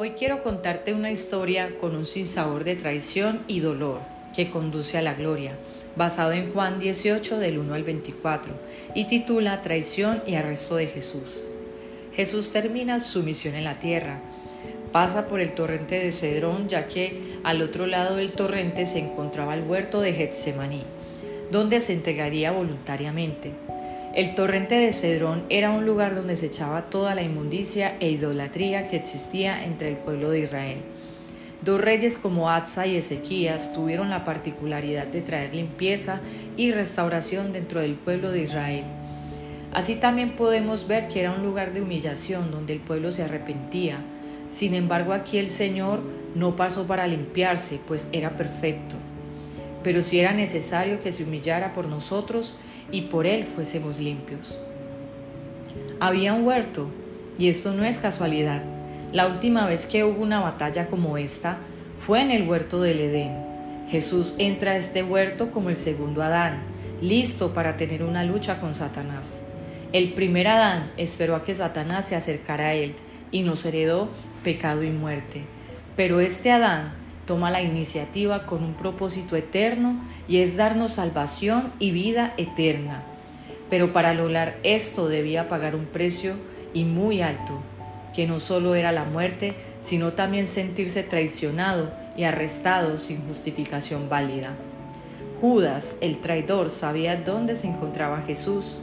Hoy quiero contarte una historia con un sinsabor de traición y dolor que conduce a la gloria, basado en Juan 18 del 1 al 24 y titula Traición y arresto de Jesús. Jesús termina su misión en la tierra. Pasa por el torrente de Cedrón, ya que al otro lado del torrente se encontraba el huerto de Getsemaní, donde se entregaría voluntariamente. El torrente de Cedrón era un lugar donde se echaba toda la inmundicia e idolatría que existía entre el pueblo de Israel. Dos reyes como Atza y Ezequías tuvieron la particularidad de traer limpieza y restauración dentro del pueblo de Israel. Así también podemos ver que era un lugar de humillación donde el pueblo se arrepentía. Sin embargo, aquí el Señor no pasó para limpiarse, pues era perfecto. Pero si era necesario que se humillara por nosotros, y por él fuésemos limpios. Había un huerto, y esto no es casualidad. La última vez que hubo una batalla como esta fue en el huerto del Edén. Jesús entra a este huerto como el segundo Adán, listo para tener una lucha con Satanás. El primer Adán esperó a que Satanás se acercara a él y nos heredó pecado y muerte. Pero este Adán toma la iniciativa con un propósito eterno y es darnos salvación y vida eterna. Pero para lograr esto debía pagar un precio y muy alto, que no solo era la muerte, sino también sentirse traicionado y arrestado sin justificación válida. Judas, el traidor, sabía dónde se encontraba Jesús,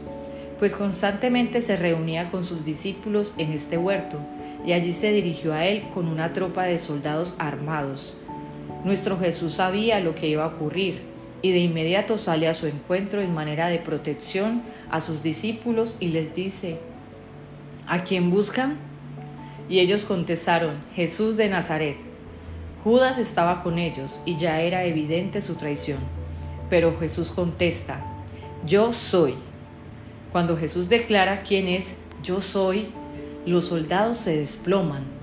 pues constantemente se reunía con sus discípulos en este huerto, y allí se dirigió a él con una tropa de soldados armados, nuestro Jesús sabía lo que iba a ocurrir y de inmediato sale a su encuentro en manera de protección a sus discípulos y les dice, ¿a quién buscan? Y ellos contestaron, Jesús de Nazaret. Judas estaba con ellos y ya era evidente su traición. Pero Jesús contesta, yo soy. Cuando Jesús declara quién es yo soy, los soldados se desploman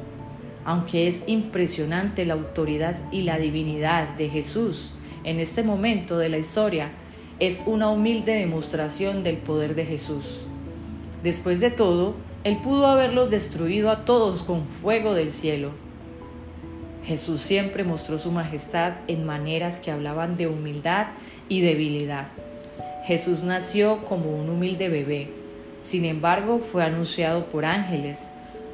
aunque es impresionante la autoridad y la divinidad de Jesús en este momento de la historia, es una humilde demostración del poder de Jesús. Después de todo, Él pudo haberlos destruido a todos con fuego del cielo. Jesús siempre mostró su majestad en maneras que hablaban de humildad y debilidad. Jesús nació como un humilde bebé, sin embargo fue anunciado por ángeles,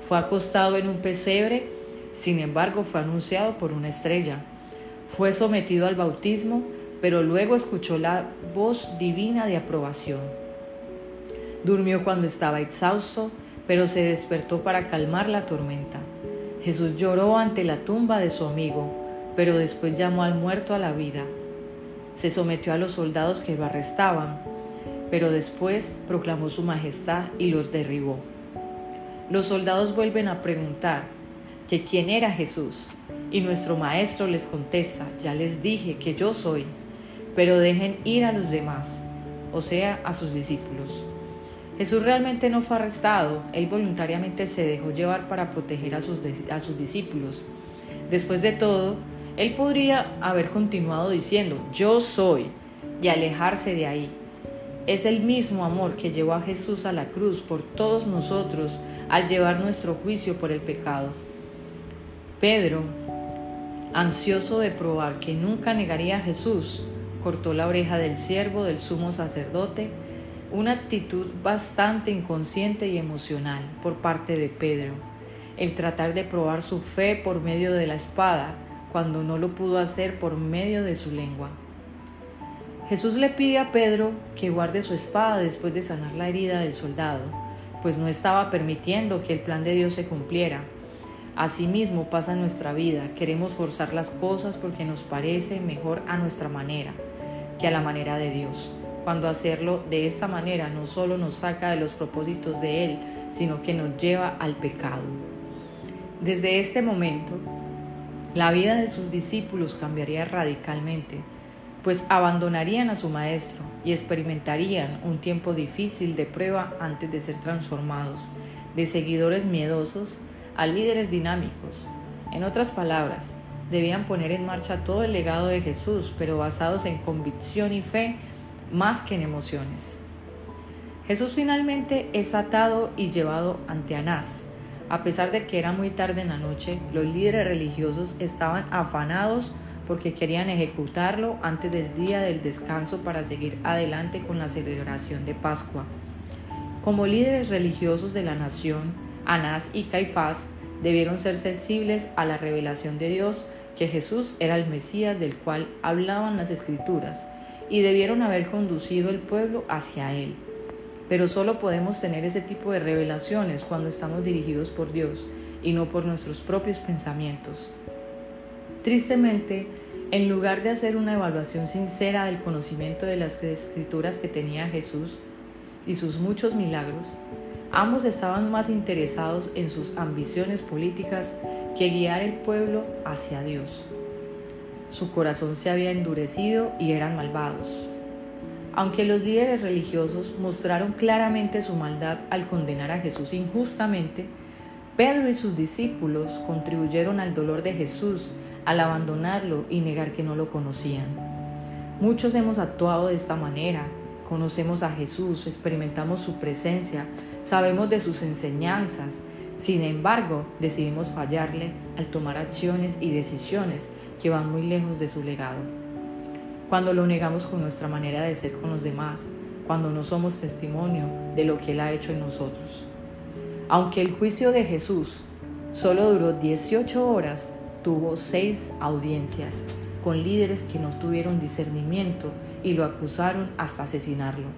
fue acostado en un pesebre sin embargo, fue anunciado por una estrella. Fue sometido al bautismo, pero luego escuchó la voz divina de aprobación. Durmió cuando estaba exhausto, pero se despertó para calmar la tormenta. Jesús lloró ante la tumba de su amigo, pero después llamó al muerto a la vida. Se sometió a los soldados que lo arrestaban, pero después proclamó su majestad y los derribó. Los soldados vuelven a preguntar, que quién era Jesús. Y nuestro maestro les contesta, ya les dije que yo soy, pero dejen ir a los demás, o sea, a sus discípulos. Jesús realmente no fue arrestado, él voluntariamente se dejó llevar para proteger a sus, a sus discípulos. Después de todo, él podría haber continuado diciendo, yo soy, y alejarse de ahí. Es el mismo amor que llevó a Jesús a la cruz por todos nosotros al llevar nuestro juicio por el pecado. Pedro, ansioso de probar que nunca negaría a Jesús, cortó la oreja del siervo del sumo sacerdote, una actitud bastante inconsciente y emocional por parte de Pedro, el tratar de probar su fe por medio de la espada, cuando no lo pudo hacer por medio de su lengua. Jesús le pide a Pedro que guarde su espada después de sanar la herida del soldado, pues no estaba permitiendo que el plan de Dios se cumpliera Asimismo pasa en nuestra vida, queremos forzar las cosas porque nos parece mejor a nuestra manera que a la manera de Dios, cuando hacerlo de esta manera no solo nos saca de los propósitos de Él, sino que nos lleva al pecado. Desde este momento, la vida de sus discípulos cambiaría radicalmente, pues abandonarían a su Maestro y experimentarían un tiempo difícil de prueba antes de ser transformados de seguidores miedosos a líderes dinámicos. En otras palabras, debían poner en marcha todo el legado de Jesús, pero basados en convicción y fe más que en emociones. Jesús finalmente es atado y llevado ante Anás, A pesar de que era muy tarde en la noche, los líderes religiosos estaban afanados porque querían ejecutarlo antes del día del descanso para seguir adelante con la celebración de Pascua. Como líderes religiosos de la nación, Anás y Caifás debieron ser sensibles a la revelación de Dios que Jesús era el Mesías del cual hablaban las escrituras y debieron haber conducido el pueblo hacia él. Pero solo podemos tener ese tipo de revelaciones cuando estamos dirigidos por Dios y no por nuestros propios pensamientos. Tristemente, en lugar de hacer una evaluación sincera del conocimiento de las escrituras que tenía Jesús y sus muchos milagros, ambos estaban más interesados en sus ambiciones políticas que guiar el pueblo hacia Dios. Su corazón se había endurecido y eran malvados. Aunque los líderes religiosos mostraron claramente su maldad al condenar a Jesús injustamente, Pedro y sus discípulos contribuyeron al dolor de Jesús al abandonarlo y negar que no lo conocían. Muchos hemos actuado de esta manera. Conocemos a Jesús, experimentamos su presencia, sabemos de sus enseñanzas. Sin embargo, decidimos fallarle al tomar acciones y decisiones que van muy lejos de su legado cuando lo negamos con nuestra manera de ser con los demás, cuando no somos testimonio de lo que Él ha hecho en nosotros. Aunque el juicio de Jesús solo duró 18 horas, tuvo seis audiencias con líderes que no tuvieron discernimiento y lo acusaron hasta asesinarlo.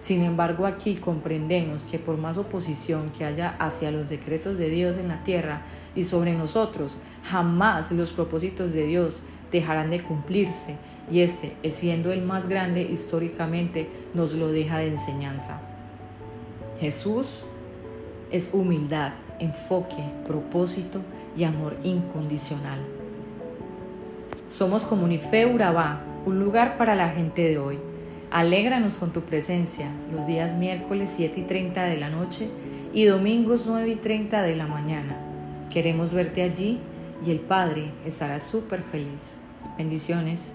Sin embargo, aquí comprendemos que por más oposición que haya hacia los decretos de Dios en la tierra y sobre nosotros, jamás los propósitos de Dios dejarán de cumplirse y este, siendo el más grande históricamente, nos lo deja de enseñanza. Jesús es humildad, enfoque, propósito y amor incondicional. Somos Comunife Urabá, un lugar para la gente de hoy. Alégranos con tu presencia los días miércoles 7 y 30 de la noche y domingos 9 y 30 de la mañana. Queremos verte allí y el Padre estará súper feliz. Bendiciones.